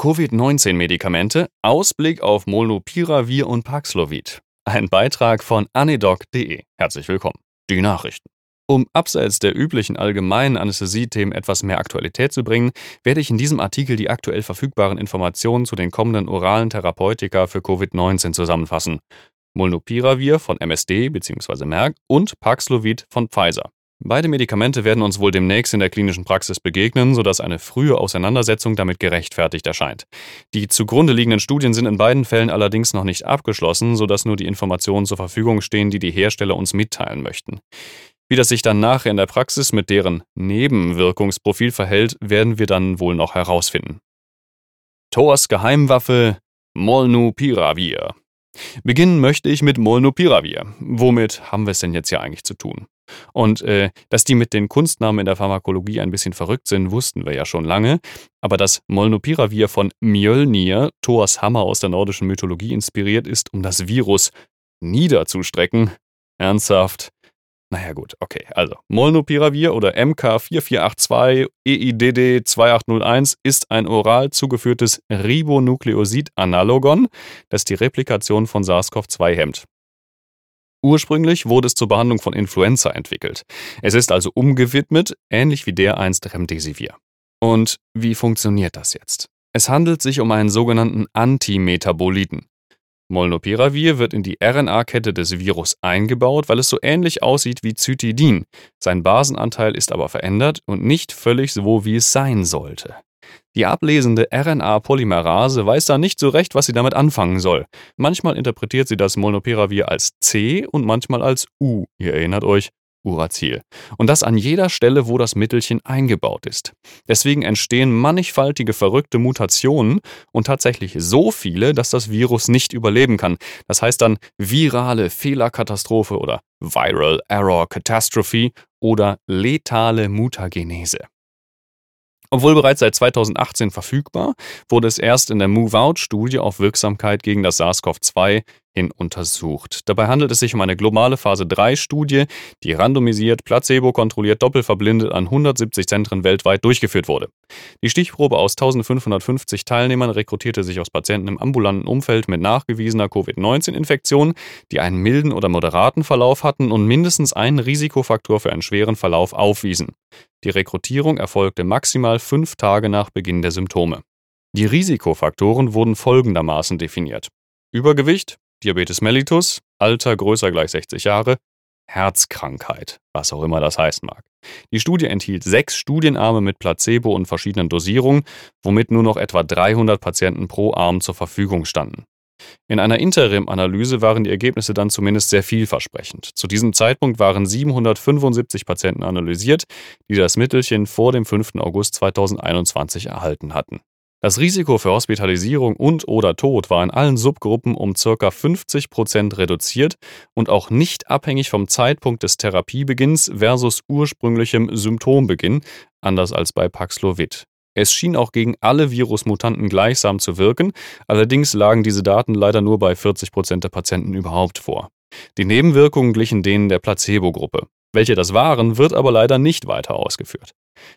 Covid-19-Medikamente, Ausblick auf Molnupiravir und Paxlovid. Ein Beitrag von anedoc.de. Herzlich willkommen. Die Nachrichten. Um abseits der üblichen allgemeinen Anästhesie-Themen etwas mehr Aktualität zu bringen, werde ich in diesem Artikel die aktuell verfügbaren Informationen zu den kommenden oralen Therapeutika für Covid-19 zusammenfassen. Molnupiravir von MSD bzw. Merck und Paxlovid von Pfizer. Beide Medikamente werden uns wohl demnächst in der klinischen Praxis begegnen, sodass eine frühe Auseinandersetzung damit gerechtfertigt erscheint. Die zugrunde liegenden Studien sind in beiden Fällen allerdings noch nicht abgeschlossen, sodass nur die Informationen zur Verfügung stehen, die die Hersteller uns mitteilen möchten. Wie das sich dann nachher in der Praxis mit deren Nebenwirkungsprofil verhält, werden wir dann wohl noch herausfinden. Thors Geheimwaffe Molnupiravir. Beginnen möchte ich mit Molnupiravir. Womit haben wir es denn jetzt hier eigentlich zu tun? Und äh, dass die mit den Kunstnamen in der Pharmakologie ein bisschen verrückt sind, wussten wir ja schon lange. Aber dass Molnupiravir von Mjölnir, Thors Hammer aus der nordischen Mythologie inspiriert ist, um das Virus niederzustrecken, ernsthaft. Naja gut, okay. Also Molnupiravir oder MK4482 EIDD 2801 ist ein oral zugeführtes Ribonukleosid-Analogon, das die Replikation von SARS-CoV-2 hemmt. Ursprünglich wurde es zur Behandlung von Influenza entwickelt. Es ist also umgewidmet, ähnlich wie der einst Remdesivir. Und wie funktioniert das jetzt? Es handelt sich um einen sogenannten Antimetaboliten. Molnupiravir wird in die RNA-Kette des Virus eingebaut, weil es so ähnlich aussieht wie Zytidin. Sein Basenanteil ist aber verändert und nicht völlig so, wie es sein sollte. Die ablesende RNA-Polymerase weiß da nicht so recht, was sie damit anfangen soll. Manchmal interpretiert sie das Molnupiravir als C und manchmal als U. Ihr erinnert euch, Uracil. Und das an jeder Stelle, wo das Mittelchen eingebaut ist. Deswegen entstehen mannigfaltige verrückte Mutationen und tatsächlich so viele, dass das Virus nicht überleben kann. Das heißt dann virale Fehlerkatastrophe oder Viral Error Catastrophe oder letale Mutagenese. Obwohl bereits seit 2018 verfügbar, wurde es erst in der Move-Out-Studie auf Wirksamkeit gegen das SARS-CoV-2 hin untersucht. Dabei handelt es sich um eine globale Phase-3-Studie, die randomisiert, placebo-kontrolliert, doppelverblindet an 170 Zentren weltweit durchgeführt wurde. Die Stichprobe aus 1550 Teilnehmern rekrutierte sich aus Patienten im ambulanten Umfeld mit nachgewiesener Covid-19-Infektion, die einen milden oder moderaten Verlauf hatten und mindestens einen Risikofaktor für einen schweren Verlauf aufwiesen. Die Rekrutierung erfolgte maximal fünf Tage nach Beginn der Symptome. Die Risikofaktoren wurden folgendermaßen definiert. Übergewicht, Diabetes mellitus, Alter größer gleich 60 Jahre, Herzkrankheit, was auch immer das heißen mag. Die Studie enthielt sechs Studienarme mit Placebo und verschiedenen Dosierungen, womit nur noch etwa 300 Patienten pro Arm zur Verfügung standen. In einer Interim-Analyse waren die Ergebnisse dann zumindest sehr vielversprechend. Zu diesem Zeitpunkt waren 775 Patienten analysiert, die das Mittelchen vor dem 5. August 2021 erhalten hatten. Das Risiko für Hospitalisierung und/oder Tod war in allen Subgruppen um ca. 50 Prozent reduziert und auch nicht abhängig vom Zeitpunkt des Therapiebeginns versus ursprünglichem Symptombeginn, anders als bei Paxlovid. Es schien auch gegen alle Virusmutanten gleichsam zu wirken, allerdings lagen diese Daten leider nur bei 40 Prozent der Patienten überhaupt vor. Die Nebenwirkungen glichen denen der Placebo-Gruppe. Welche das waren, wird aber leider nicht weiter ausgeführt.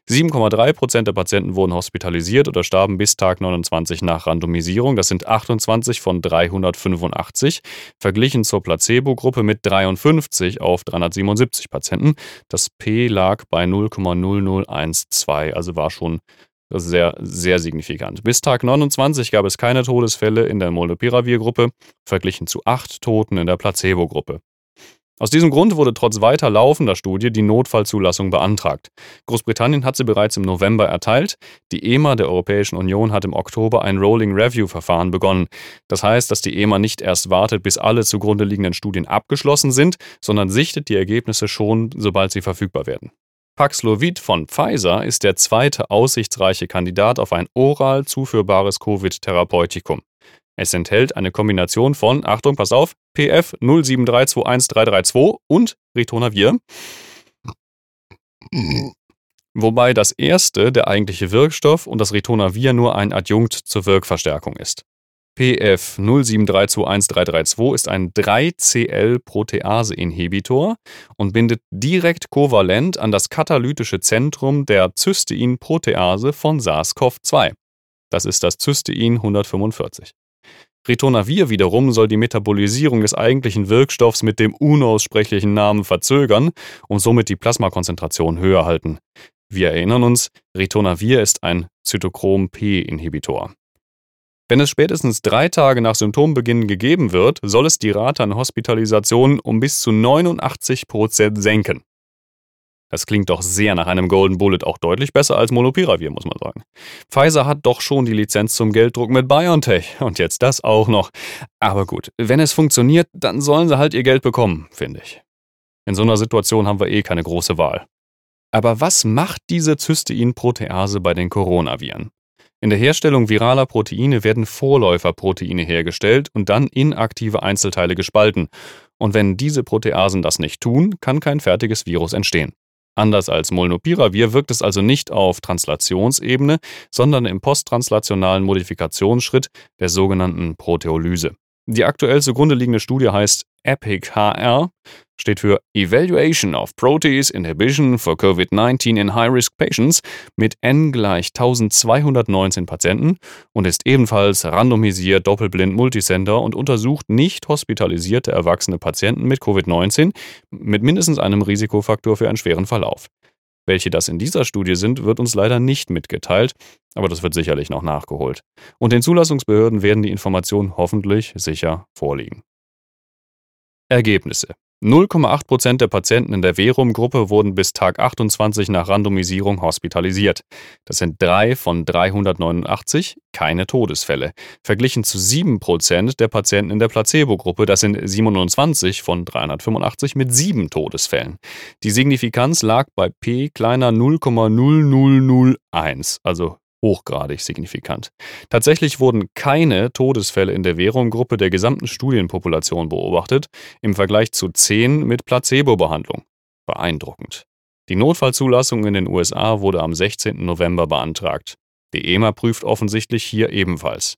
7,3 Prozent der Patienten wurden hospitalisiert oder starben bis Tag 29 nach Randomisierung. Das sind 28 von 385, verglichen zur Placebo-Gruppe mit 53 auf 377 Patienten. Das P lag bei 0,0012, also war schon sehr, sehr signifikant. Bis Tag 29 gab es keine Todesfälle in der Molnupiravir-Gruppe, verglichen zu acht Toten in der Placebo-Gruppe. Aus diesem Grund wurde trotz weiter laufender Studie die Notfallzulassung beantragt. Großbritannien hat sie bereits im November erteilt. Die EMA der Europäischen Union hat im Oktober ein Rolling Review-Verfahren begonnen. Das heißt, dass die EMA nicht erst wartet, bis alle zugrunde liegenden Studien abgeschlossen sind, sondern sichtet die Ergebnisse schon, sobald sie verfügbar werden. Paxlovid von Pfizer ist der zweite aussichtsreiche Kandidat auf ein oral zuführbares Covid-Therapeutikum. Es enthält eine Kombination von, Achtung, pass auf, PF 073213332 und Ritonavir. Wobei das erste der eigentliche Wirkstoff und das Ritonavir nur ein Adjunkt zur Wirkverstärkung ist. PF 073213332 ist ein 3CL-Protease-Inhibitor und bindet direkt kovalent an das katalytische Zentrum der Cystein-Protease von SARS-CoV-2. Das ist das Cystein 145. Ritonavir wiederum soll die Metabolisierung des eigentlichen Wirkstoffs mit dem unaussprechlichen Namen verzögern und somit die Plasmakonzentration höher halten. Wir erinnern uns, Ritonavir ist ein Zytochrom-P-Inhibitor. Wenn es spätestens drei Tage nach Symptombeginn gegeben wird, soll es die Rate an Hospitalisationen um bis zu 89 Prozent senken. Das klingt doch sehr nach einem Golden Bullet, auch deutlich besser als Molnupiravir, muss man sagen. Pfizer hat doch schon die Lizenz zum Gelddruck mit BioNTech und jetzt das auch noch. Aber gut, wenn es funktioniert, dann sollen sie halt ihr Geld bekommen, finde ich. In so einer Situation haben wir eh keine große Wahl. Aber was macht diese Cysteinprotease bei den Coronaviren? In der Herstellung viraler Proteine werden Vorläuferproteine hergestellt und dann inaktive Einzelteile gespalten. Und wenn diese Proteasen das nicht tun, kann kein fertiges Virus entstehen. Anders als Molnupiravir wirkt es also nicht auf Translationsebene, sondern im posttranslationalen Modifikationsschritt der sogenannten Proteolyse. Die aktuell zugrunde liegende Studie heißt EPIC-HR, steht für Evaluation of Protease Inhibition for COVID-19 in High-Risk Patients mit N gleich 1219 Patienten und ist ebenfalls randomisiert, doppelblind, multicenter und untersucht nicht hospitalisierte erwachsene Patienten mit Covid-19 mit mindestens einem Risikofaktor für einen schweren Verlauf. Welche das in dieser Studie sind, wird uns leider nicht mitgeteilt, aber das wird sicherlich noch nachgeholt. Und den Zulassungsbehörden werden die Informationen hoffentlich sicher vorliegen. Ergebnisse 0,8% der Patienten in der Verum-Gruppe wurden bis Tag 28 nach Randomisierung hospitalisiert. Das sind drei von 389, keine Todesfälle. Verglichen zu 7% der Patienten in der Placebo-Gruppe, das sind 27 von 385 mit sieben Todesfällen. Die Signifikanz lag bei p kleiner 0,0001, also hochgradig signifikant. Tatsächlich wurden keine Todesfälle in der Verum-Gruppe der gesamten Studienpopulation beobachtet, im Vergleich zu 10 mit Placebo-Behandlung. Beeindruckend. Die Notfallzulassung in den USA wurde am 16. November beantragt. Die EMA prüft offensichtlich hier ebenfalls.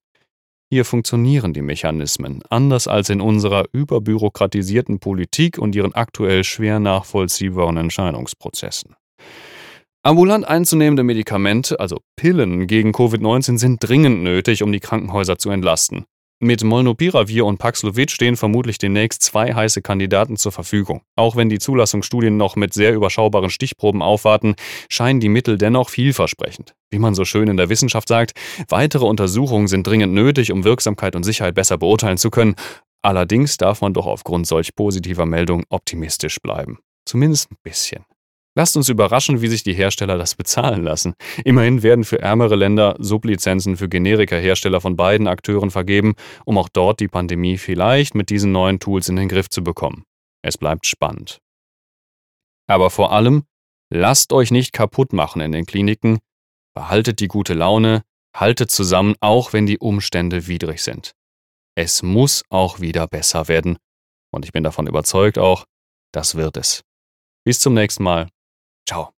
Hier funktionieren die Mechanismen anders als in unserer überbürokratisierten Politik und ihren aktuell schwer nachvollziehbaren Entscheidungsprozessen. Ambulant einzunehmende Medikamente, also Pillen gegen Covid-19, sind dringend nötig, um die Krankenhäuser zu entlasten. Mit Molnupiravir und Paxlovid stehen vermutlich demnächst zwei heiße Kandidaten zur Verfügung. Auch wenn die Zulassungsstudien noch mit sehr überschaubaren Stichproben aufwarten, scheinen die Mittel dennoch vielversprechend. Wie man so schön in der Wissenschaft sagt, weitere Untersuchungen sind dringend nötig, um Wirksamkeit und Sicherheit besser beurteilen zu können. Allerdings darf man doch aufgrund solch positiver Meldungen optimistisch bleiben. Zumindest ein bisschen. Lasst uns überraschen, wie sich die Hersteller das bezahlen lassen. Immerhin werden für ärmere Länder Sublizenzen für Generika-Hersteller von beiden Akteuren vergeben, um auch dort die Pandemie vielleicht mit diesen neuen Tools in den Griff zu bekommen. Es bleibt spannend. Aber vor allem, lasst euch nicht kaputt machen in den Kliniken, behaltet die gute Laune, haltet zusammen, auch wenn die Umstände widrig sind. Es muss auch wieder besser werden. Und ich bin davon überzeugt auch, das wird es. Bis zum nächsten Mal. Ciao.